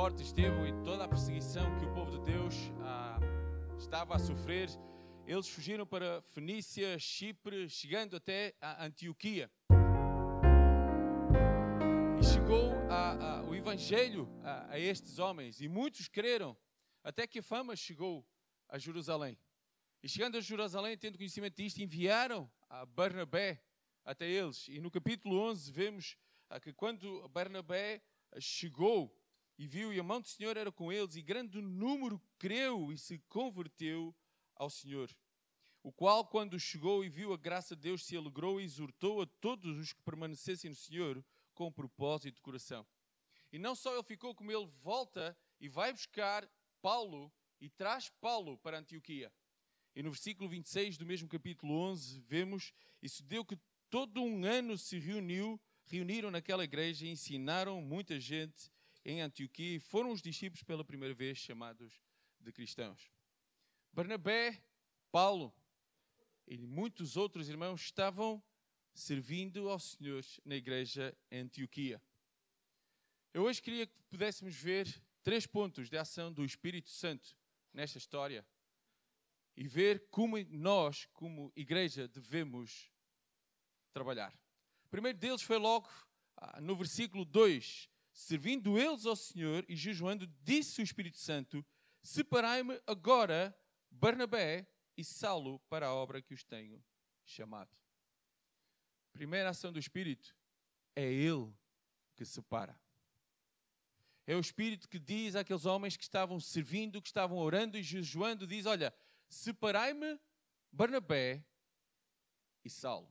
morte de Estevão e toda a perseguição que o povo de Deus ah, estava a sofrer, eles fugiram para Fenícia, Chipre, chegando até a Antioquia. E chegou a, a, o Evangelho a, a estes homens, e muitos creram, até que a fama chegou a Jerusalém. E chegando a Jerusalém, tendo conhecimento disto, enviaram a Barnabé até eles. E no capítulo 11 vemos que quando Barnabé chegou e viu, e a mão do Senhor era com eles, e grande número creu e se converteu ao Senhor. O qual, quando chegou e viu a graça de Deus, se alegrou e exortou a todos os que permanecessem no Senhor com propósito de coração. E não só ele ficou, como ele volta e vai buscar Paulo e traz Paulo para Antioquia. E no versículo 26 do mesmo capítulo 11, vemos: E deu que todo um ano se reuniu reuniram naquela igreja e ensinaram muita gente em Antioquia e foram os discípulos pela primeira vez chamados de cristãos. Barnabé, Paulo e muitos outros irmãos estavam servindo ao Senhor na igreja em Antioquia. Eu hoje queria que pudéssemos ver três pontos de ação do Espírito Santo nesta história e ver como nós, como igreja, devemos trabalhar. O primeiro deles foi logo ah, no versículo 2: Servindo eles ao Senhor e jejuando, disse o Espírito Santo: Separai-me agora Barnabé e Saulo para a obra que os tenho chamado. Primeira ação do Espírito é Ele que separa. É o Espírito que diz àqueles homens que estavam servindo, que estavam orando e jejuando: diz, Olha, separai-me Barnabé e Saulo.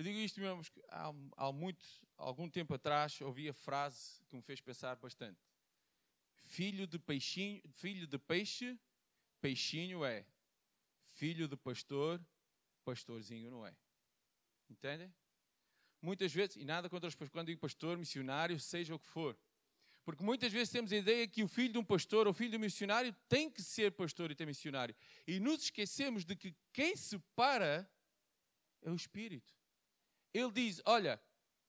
Eu digo isto, meus há, há muito, algum tempo atrás ouvi a frase que me fez pensar bastante. Filho de peixinho, filho de peixe, peixinho é. Filho de pastor, pastorzinho não é. Entendem? Muitas vezes, e nada contra os pastores, quando digo pastor, missionário, seja o que for. Porque muitas vezes temos a ideia que o filho de um pastor ou filho de um missionário tem que ser pastor e ter missionário. E nos esquecemos de que quem separa é o Espírito. Ele diz: Olha,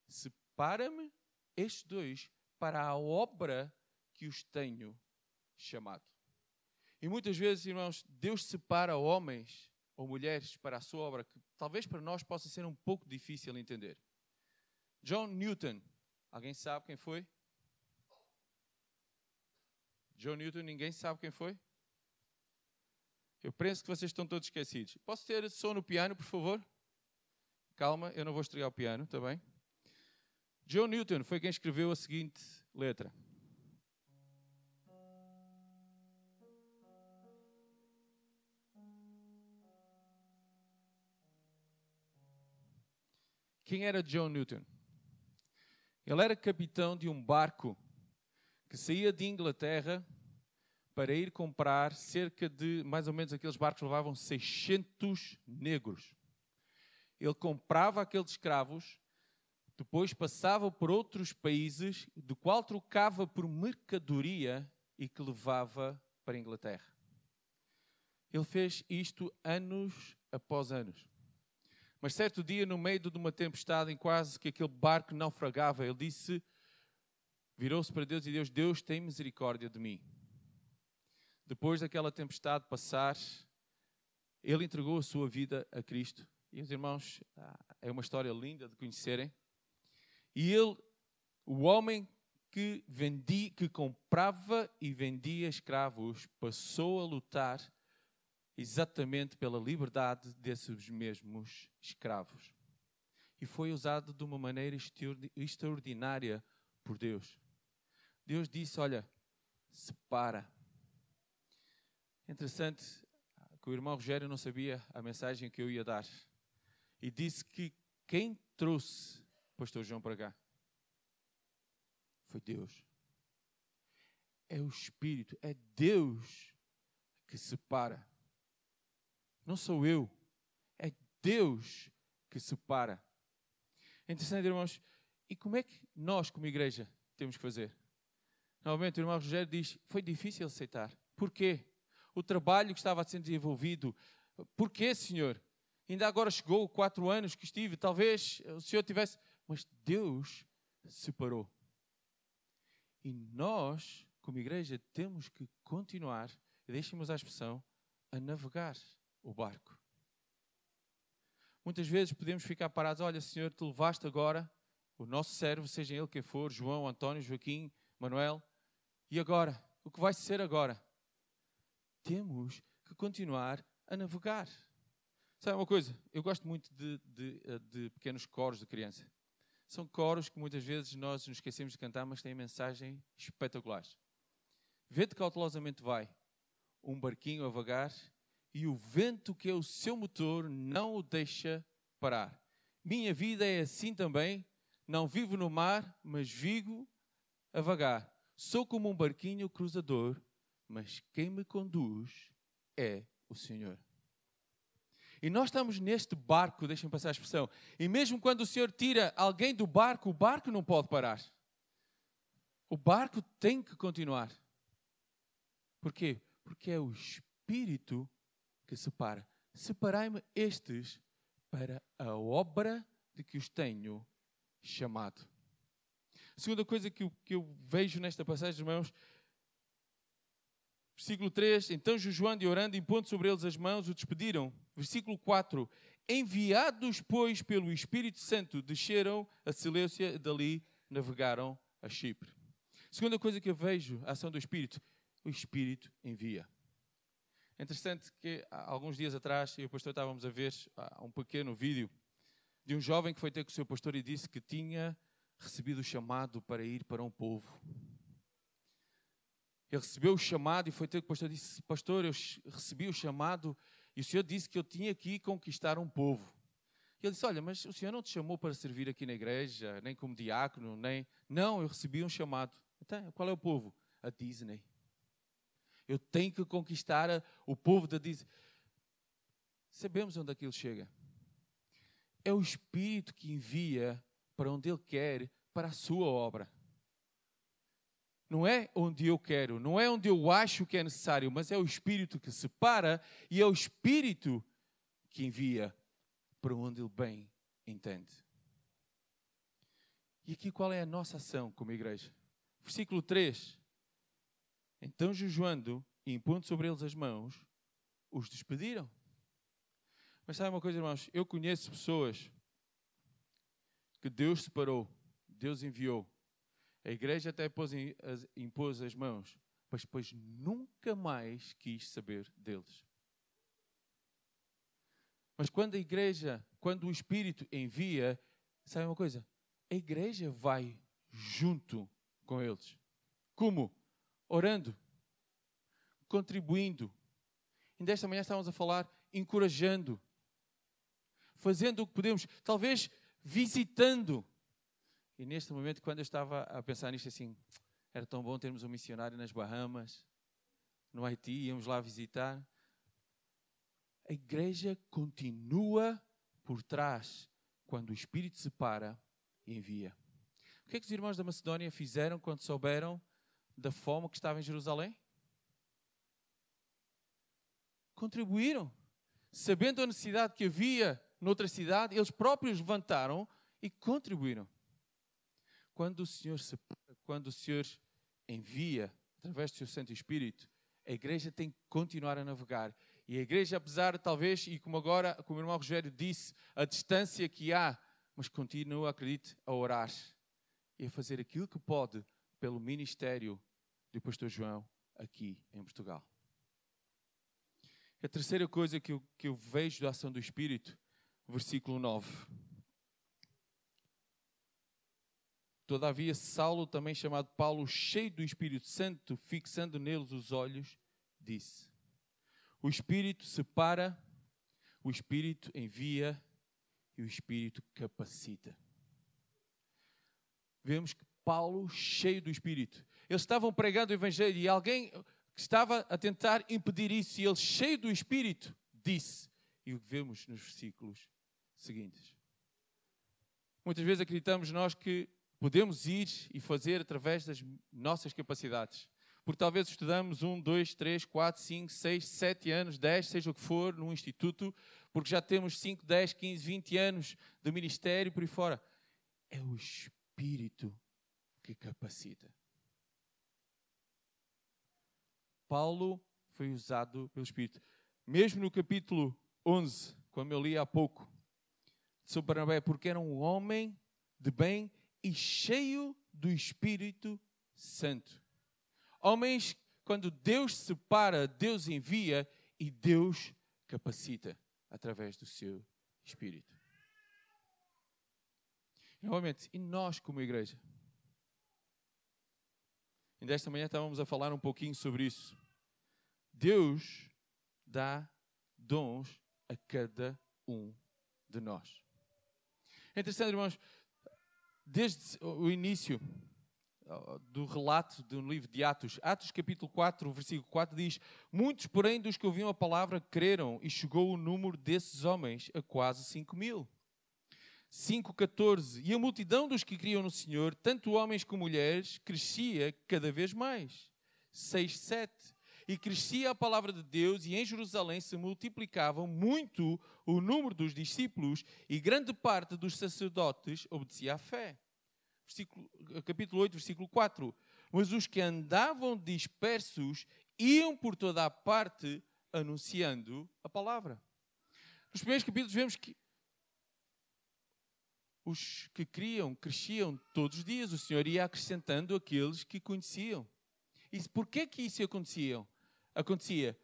separa-me estes dois para a obra que os tenho chamado. E muitas vezes, irmãos, Deus separa homens ou mulheres para a sua obra, que talvez para nós possa ser um pouco difícil entender. John Newton, alguém sabe quem foi? John Newton, ninguém sabe quem foi? Eu penso que vocês estão todos esquecidos. Posso ter som no piano, por favor? Calma, eu não vou estrear o piano, está bem? John Newton foi quem escreveu a seguinte letra. Quem era John Newton? Ele era capitão de um barco que saía de Inglaterra para ir comprar cerca de, mais ou menos, aqueles barcos levavam 600 negros ele comprava aqueles escravos, depois passava por outros países, do qual trocava por mercadoria e que levava para a Inglaterra. Ele fez isto anos após anos. Mas certo dia, no meio de uma tempestade, em quase que aquele barco naufragava, ele disse, virou-se para Deus e Deus, Deus tem misericórdia de mim. Depois daquela tempestade passar, ele entregou a sua vida a Cristo e os irmãos, ah, é uma história linda de conhecerem. E ele, o homem que vendia, que comprava e vendia escravos, passou a lutar exatamente pela liberdade desses mesmos escravos. E foi usado de uma maneira extraordinária por Deus. Deus disse: Olha, separa. Interessante que o irmão Rogério não sabia a mensagem que eu ia dar e disse que quem trouxe pastor João para cá foi Deus. É o Espírito, é Deus que separa. Não sou eu, é Deus que separa. É interessante, irmãos, e como é que nós, como igreja, temos que fazer? Novamente, o irmão Rogério diz: foi difícil aceitar. Porquê? O trabalho que estava sendo desenvolvido. Porquê, Senhor? Ainda agora chegou quatro anos que estive, talvez o Senhor tivesse, mas Deus separou. E nós, como igreja, temos que continuar, deixem-me usar a expressão, a navegar o barco. Muitas vezes podemos ficar parados, olha, Senhor, tu levaste agora o nosso servo, seja ele quem for, João, António, Joaquim, Manuel, e agora? O que vai ser agora? Temos que continuar a navegar. Sabe uma coisa? Eu gosto muito de, de, de pequenos coros de criança. São coros que muitas vezes nós nos esquecemos de cantar, mas têm mensagens espetaculares. Vê-te cautelosamente vai, um barquinho a vagar, e o vento que é o seu motor não o deixa parar. Minha vida é assim também, não vivo no mar, mas vivo a vagar. Sou como um barquinho cruzador, mas quem me conduz é o Senhor. E nós estamos neste barco, deixem passar a expressão, e mesmo quando o Senhor tira alguém do barco, o barco não pode parar. O barco tem que continuar. Porquê? Porque é o Espírito que separa. Separai-me estes para a obra de que os tenho chamado. A segunda coisa que eu, que eu vejo nesta passagem, irmãos, versículo 3: Então jejuando e orando, impondo sobre eles as mãos, o despediram. Versículo 4: Enviados, pois, pelo Espírito Santo, desceram a Seleucia e dali navegaram a Chipre. Segunda coisa que eu vejo, a ação do Espírito, o Espírito envia. É interessante que alguns dias atrás, eu e o pastor estávamos a ver um pequeno vídeo de um jovem que foi ter com o seu pastor e disse que tinha recebido o chamado para ir para um povo. Ele recebeu o chamado e foi ter com o pastor e disse: Pastor, eu recebi o chamado e o Senhor disse que eu tinha que conquistar um povo. E ele disse: Olha, mas o Senhor não te chamou para servir aqui na igreja, nem como diácono, nem. Não, eu recebi um chamado. Então, qual é o povo? A Disney. Eu tenho que conquistar o povo da Disney. Sabemos onde aquilo chega. É o Espírito que envia para onde Ele quer, para a sua obra. Não é onde eu quero, não é onde eu acho que é necessário, mas é o Espírito que separa e é o Espírito que envia para onde Ele bem entende. E aqui qual é a nossa ação como igreja? Versículo 3. Então, jejuando e impondo sobre eles as mãos, os despediram. Mas sabe uma coisa, irmãos? Eu conheço pessoas que Deus separou, Deus enviou. A igreja até pôs, impôs as mãos, mas depois nunca mais quis saber deles. Mas quando a igreja, quando o Espírito envia, sabe uma coisa? A igreja vai junto com eles. Como? Orando, contribuindo. E desta manhã estávamos a falar, encorajando, fazendo o que podemos. Talvez visitando. E neste momento, quando eu estava a pensar nisto assim, era tão bom termos um missionário nas Bahamas, no Haiti, íamos lá visitar. A igreja continua por trás quando o Espírito se para e envia. O que é que os irmãos da Macedónia fizeram quando souberam da fome que estava em Jerusalém? Contribuíram, sabendo a necessidade que havia noutra cidade, eles próprios levantaram e contribuíram. Quando o Senhor se, quando o Senhor envia através do seu Santo Espírito, a igreja tem que continuar a navegar. E a igreja, apesar talvez, e como agora, como o irmão Rogério disse, a distância que há, mas continua, acredite, a orar e a fazer aquilo que pode pelo ministério do pastor João aqui em Portugal. A terceira coisa que eu, que eu vejo da ação do Espírito versículo 9. Todavia, Saulo, também chamado Paulo, cheio do Espírito Santo, fixando neles os olhos, disse: O Espírito separa, o Espírito envia e o Espírito capacita. Vemos que Paulo, cheio do Espírito, eles estavam pregando o Evangelho e alguém estava a tentar impedir isso, e ele, cheio do Espírito, disse, e o que vemos nos versículos seguintes. Muitas vezes acreditamos nós que podemos ir e fazer através das nossas capacidades. Porque talvez estudamos um, dois, três, quatro, cinco, seis, sete anos, dez, seja o que for, num instituto, porque já temos cinco, dez, quinze, vinte anos de ministério por aí fora. É o Espírito que capacita. Paulo foi usado pelo Espírito. Mesmo no capítulo 11, como eu li há pouco, sobre Barnabé, porque era um homem de bem e cheio do Espírito Santo. Homens, quando Deus separa, Deus envia e Deus capacita através do seu Espírito. Novamente, e nós como igreja? E desta manhã estávamos a falar um pouquinho sobre isso. Deus dá dons a cada um de nós. É interessante, irmãos, desde o início do relato do livro de Atos, Atos capítulo 4, versículo 4 diz: Muitos, porém, dos que ouviam a palavra creram, e chegou o número desses homens a quase 5 mil. 5,14 E a multidão dos que criam no Senhor, tanto homens como mulheres, crescia cada vez mais. 6,7 E crescia a palavra de Deus, e em Jerusalém se multiplicavam muito o número dos discípulos, e grande parte dos sacerdotes obedecia à fé. Versículo, capítulo 8, versículo 4. Mas os que andavam dispersos iam por toda a parte anunciando a palavra. Nos primeiros capítulos vemos que os que criam cresciam todos os dias. O Senhor ia acrescentando aqueles que conheciam. E porquê que isso acontecia? Acontecia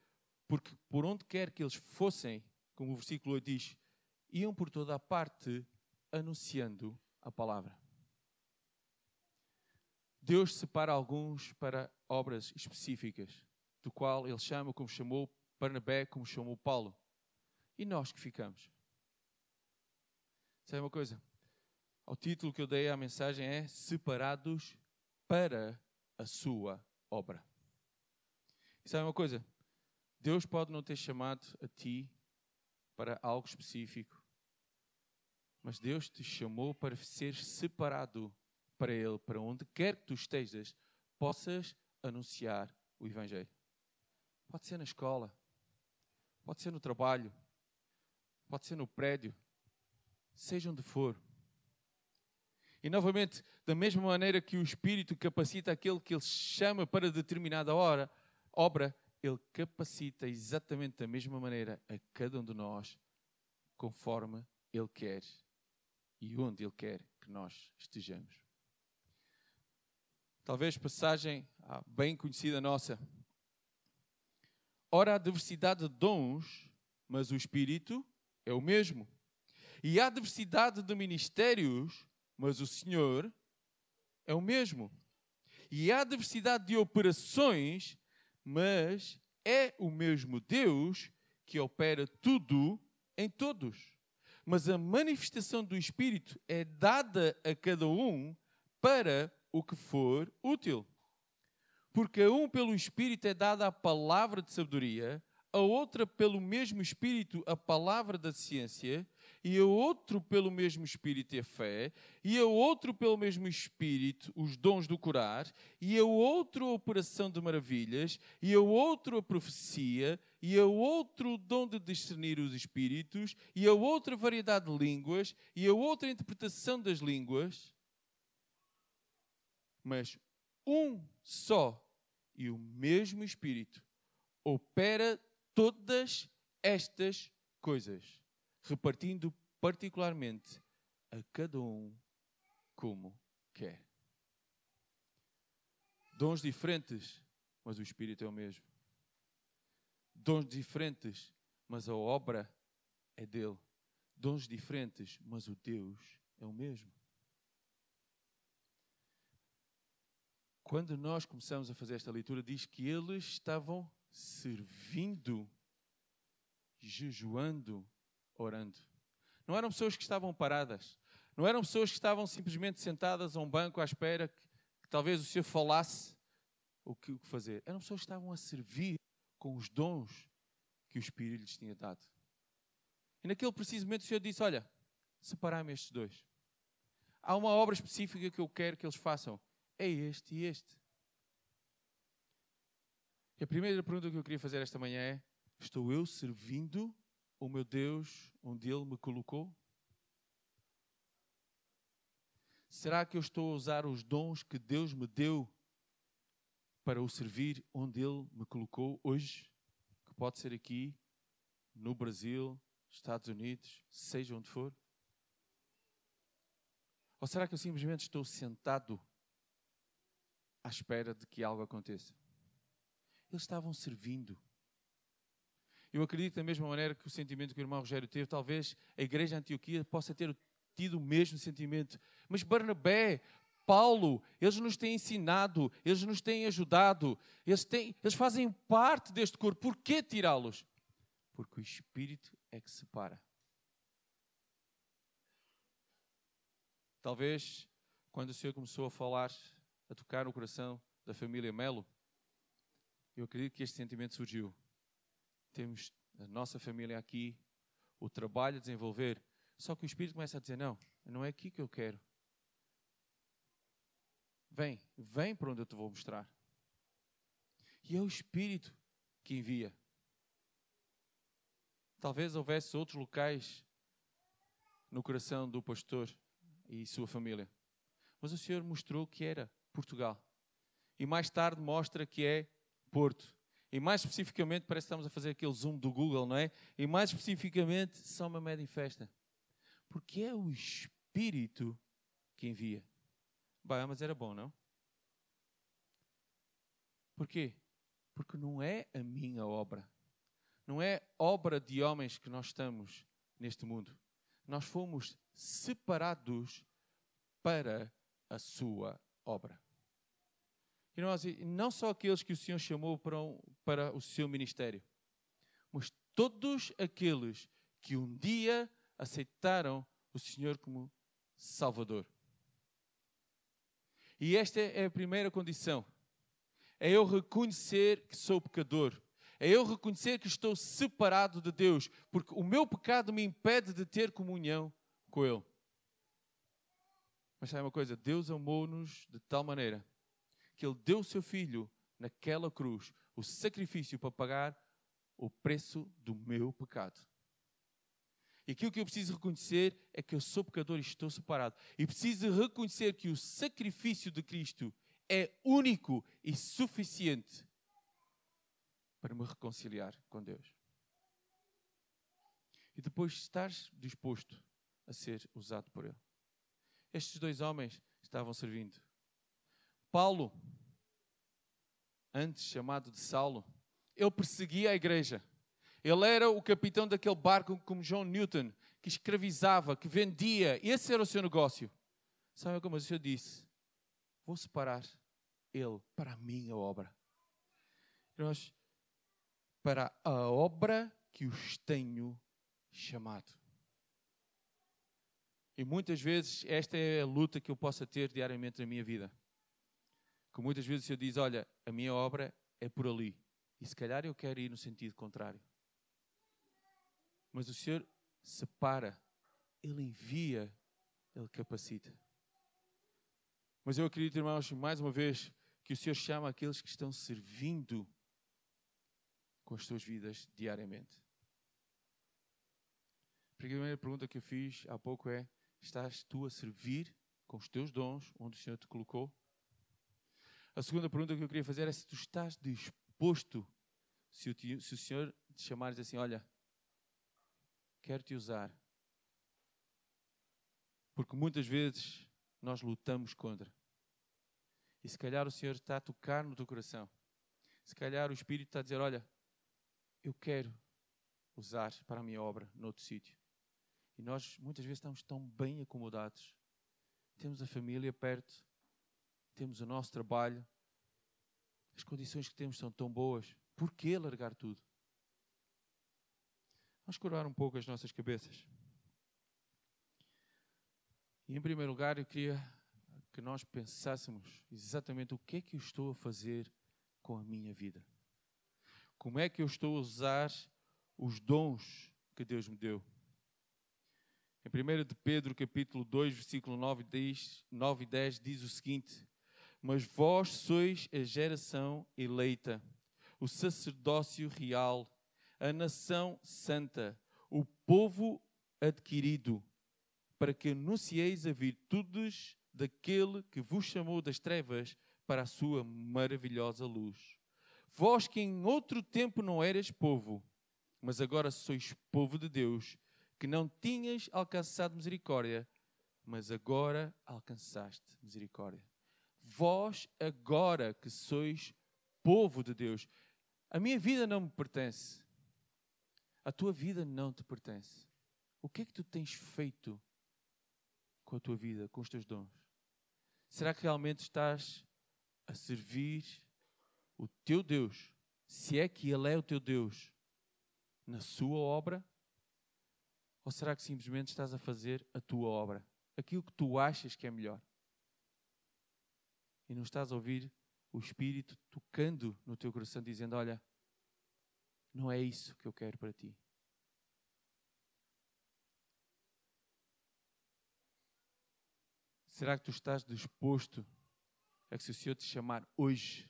porque por onde quer que eles fossem, como o versículo 8 diz, iam por toda a parte anunciando a palavra. Deus separa alguns para obras específicas, do qual Ele chama como chamou Barnabé, como chamou Paulo. E nós que ficamos? Sabe uma coisa? O título que eu dei à mensagem é Separados para a Sua Obra. E sabe uma coisa? Deus pode não ter chamado a ti para algo específico, mas Deus te chamou para ser separado para Ele, para onde quer que tu estejas, possas anunciar o Evangelho. Pode ser na escola, pode ser no trabalho, pode ser no prédio, seja onde for. E novamente, da mesma maneira que o Espírito capacita aquele que ele chama para determinada hora, obra, ele capacita exatamente da mesma maneira a cada um de nós, conforme ele quer e onde ele quer que nós estejamos. Talvez passagem ah, bem conhecida nossa. Ora, há diversidade de dons, mas o Espírito é o mesmo. E há diversidade de ministérios, mas o Senhor é o mesmo. E há diversidade de operações, mas é o mesmo Deus que opera tudo em todos. Mas a manifestação do Espírito é dada a cada um para o que for útil. Porque a um pelo Espírito é dada a palavra de sabedoria, a outra pelo mesmo Espírito a palavra da ciência, e a outro pelo mesmo Espírito a fé, e a outro pelo mesmo Espírito os dons do curar, e a outro a operação de maravilhas, e a outro a profecia, e a outro o dom de discernir os espíritos, e a outra variedade de línguas, e a outra interpretação das línguas. Mas um só e o mesmo Espírito opera todas estas coisas, repartindo particularmente a cada um como quer. Dons diferentes, mas o Espírito é o mesmo. Dons diferentes, mas a obra é dele. Dons diferentes, mas o Deus é o mesmo. Quando nós começamos a fazer esta leitura, diz que eles estavam servindo, jejuando, orando. Não eram pessoas que estavam paradas. Não eram pessoas que estavam simplesmente sentadas a um banco à espera que, que talvez o Senhor falasse o que, o que fazer. Eram pessoas que estavam a servir com os dons que o Espírito lhes tinha dado. E naquele preciso momento o Senhor disse: Olha, separai-me estes dois. Há uma obra específica que eu quero que eles façam é este e este. E a primeira pergunta que eu queria fazer esta manhã é: estou eu servindo o meu Deus onde Ele me colocou? Será que eu estou a usar os dons que Deus me deu para o servir onde Ele me colocou hoje, que pode ser aqui, no Brasil, Estados Unidos, seja onde for? Ou será que eu simplesmente estou sentado à espera de que algo aconteça? Eles estavam servindo. Eu acredito da mesma maneira que o sentimento que o irmão Rogério teve, talvez a igreja de Antioquia possa ter tido o mesmo sentimento. Mas Barnabé, Paulo, eles nos têm ensinado, eles nos têm ajudado, eles, têm, eles fazem parte deste corpo. Por que tirá-los? Porque o Espírito é que separa. Talvez quando o Senhor começou a falar, a tocar no coração da família Melo, eu acredito que este sentimento surgiu. Temos a nossa família aqui, o trabalho a desenvolver, só que o Espírito começa a dizer: Não, não é aqui que eu quero. Vem, vem para onde eu te vou mostrar. E é o Espírito que envia. Talvez houvesse outros locais no coração do pastor e sua família. Mas o Senhor mostrou que era Portugal. E mais tarde mostra que é Porto. E mais especificamente, parece que estamos a fazer aquele zoom do Google, não é? E mais especificamente, São Mamede em festa. Porque é o Espírito que envia. Bah, mas era bom, não? Porquê? Porque não é a minha obra. Não é obra de homens que nós estamos neste mundo. Nós fomos separados para a sua obra. Nós, não só aqueles que o Senhor chamou para, um, para o seu ministério, mas todos aqueles que um dia aceitaram o Senhor como Salvador. E esta é a primeira condição. É eu reconhecer que sou pecador. É eu reconhecer que estou separado de Deus, porque o meu pecado me impede de ter comunhão com Ele. Mas sabe uma coisa? Deus amou-nos de tal maneira que Ele deu o seu Filho naquela cruz, o sacrifício para pagar o preço do meu pecado. E aquilo que eu preciso reconhecer é que eu sou pecador e estou separado. E preciso reconhecer que o sacrifício de Cristo é único e suficiente para me reconciliar com Deus. E depois estar disposto a ser usado por Ele. Estes dois homens estavam servindo. Paulo, antes chamado de Saulo, ele perseguia a igreja. Ele era o capitão daquele barco como John Newton, que escravizava, que vendia. Esse era o seu negócio. Sabe como o Senhor disse? Vou separar ele para a minha obra. nós, para a obra que os tenho chamado. E muitas vezes esta é a luta que eu possa ter diariamente na minha vida. Que muitas vezes o Senhor diz: Olha, a minha obra é por ali. E se calhar eu quero ir no sentido contrário. Mas o Senhor separa, Ele envia, Ele capacita. Mas eu acredito, irmãos, mais uma vez, que o Senhor chama aqueles que estão servindo com as suas vidas diariamente. A primeira pergunta que eu fiz há pouco é: estás tu a servir com os teus dons onde o Senhor te colocou? A segunda pergunta que eu queria fazer é se tu estás disposto, se o, se o Senhor te chamar e dizer assim: olha, quero te usar. Porque muitas vezes nós lutamos contra. E se calhar o Senhor está a tocar no teu coração. Se calhar o Espírito está a dizer: Olha, eu quero usar para a minha obra noutro sítio. E nós muitas vezes estamos tão bem acomodados. Temos a família perto, temos o nosso trabalho, as condições que temos são tão boas. Por que largar tudo? Vamos curar um pouco as nossas cabeças. E em primeiro lugar, eu queria que nós pensássemos exatamente o que é que eu estou a fazer com a minha vida. Como é que eu estou a usar os dons que Deus me deu? Em 1 de Pedro, capítulo 2, versículo 9, 10, 9 e 10, diz o seguinte: Mas vós sois a geração eleita, o sacerdócio real, a nação santa, o povo adquirido, para que anuncieis a virtudes daquele que vos chamou das trevas para a sua maravilhosa luz. Vós que em outro tempo não eras povo, mas agora sois povo de Deus, que não tinhas alcançado misericórdia, mas agora alcançaste misericórdia. Vós agora que sois povo de Deus, a minha vida não me pertence. A tua vida não te pertence. O que é que tu tens feito com a tua vida, com os teus dons? Será que realmente estás a servir o teu Deus, se é que Ele é o teu Deus, na sua obra? Ou será que simplesmente estás a fazer a tua obra? Aquilo que tu achas que é melhor? E não estás a ouvir o Espírito tocando no teu coração, dizendo: Olha, não é isso que eu quero para ti. Será que tu estás disposto a que se o Senhor te chamar hoje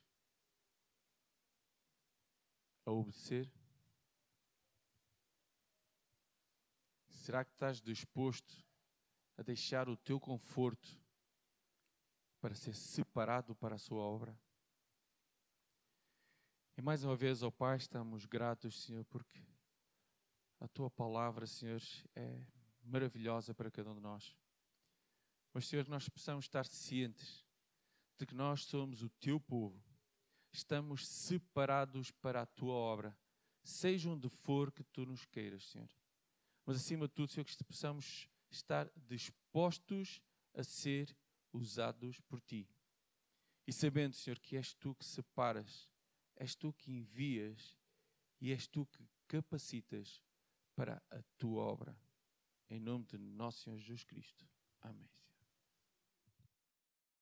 a obedecer? Será que estás disposto a deixar o teu conforto para ser separado para a sua obra? E mais uma vez, ó Pai, estamos gratos, Senhor, porque a tua palavra, Senhor, é maravilhosa para cada um de nós. Mas, Senhor, nós precisamos estar cientes de que nós somos o teu povo estamos separados para a tua obra, seja onde for que tu nos queiras, Senhor. Mas acima de tudo, Senhor, que possamos estar dispostos a ser usados por ti. E sabendo, Senhor, que és tu que separas, és tu que envias e és tu que capacitas para a tua obra. Em nome de nosso Senhor Jesus Cristo. Amém.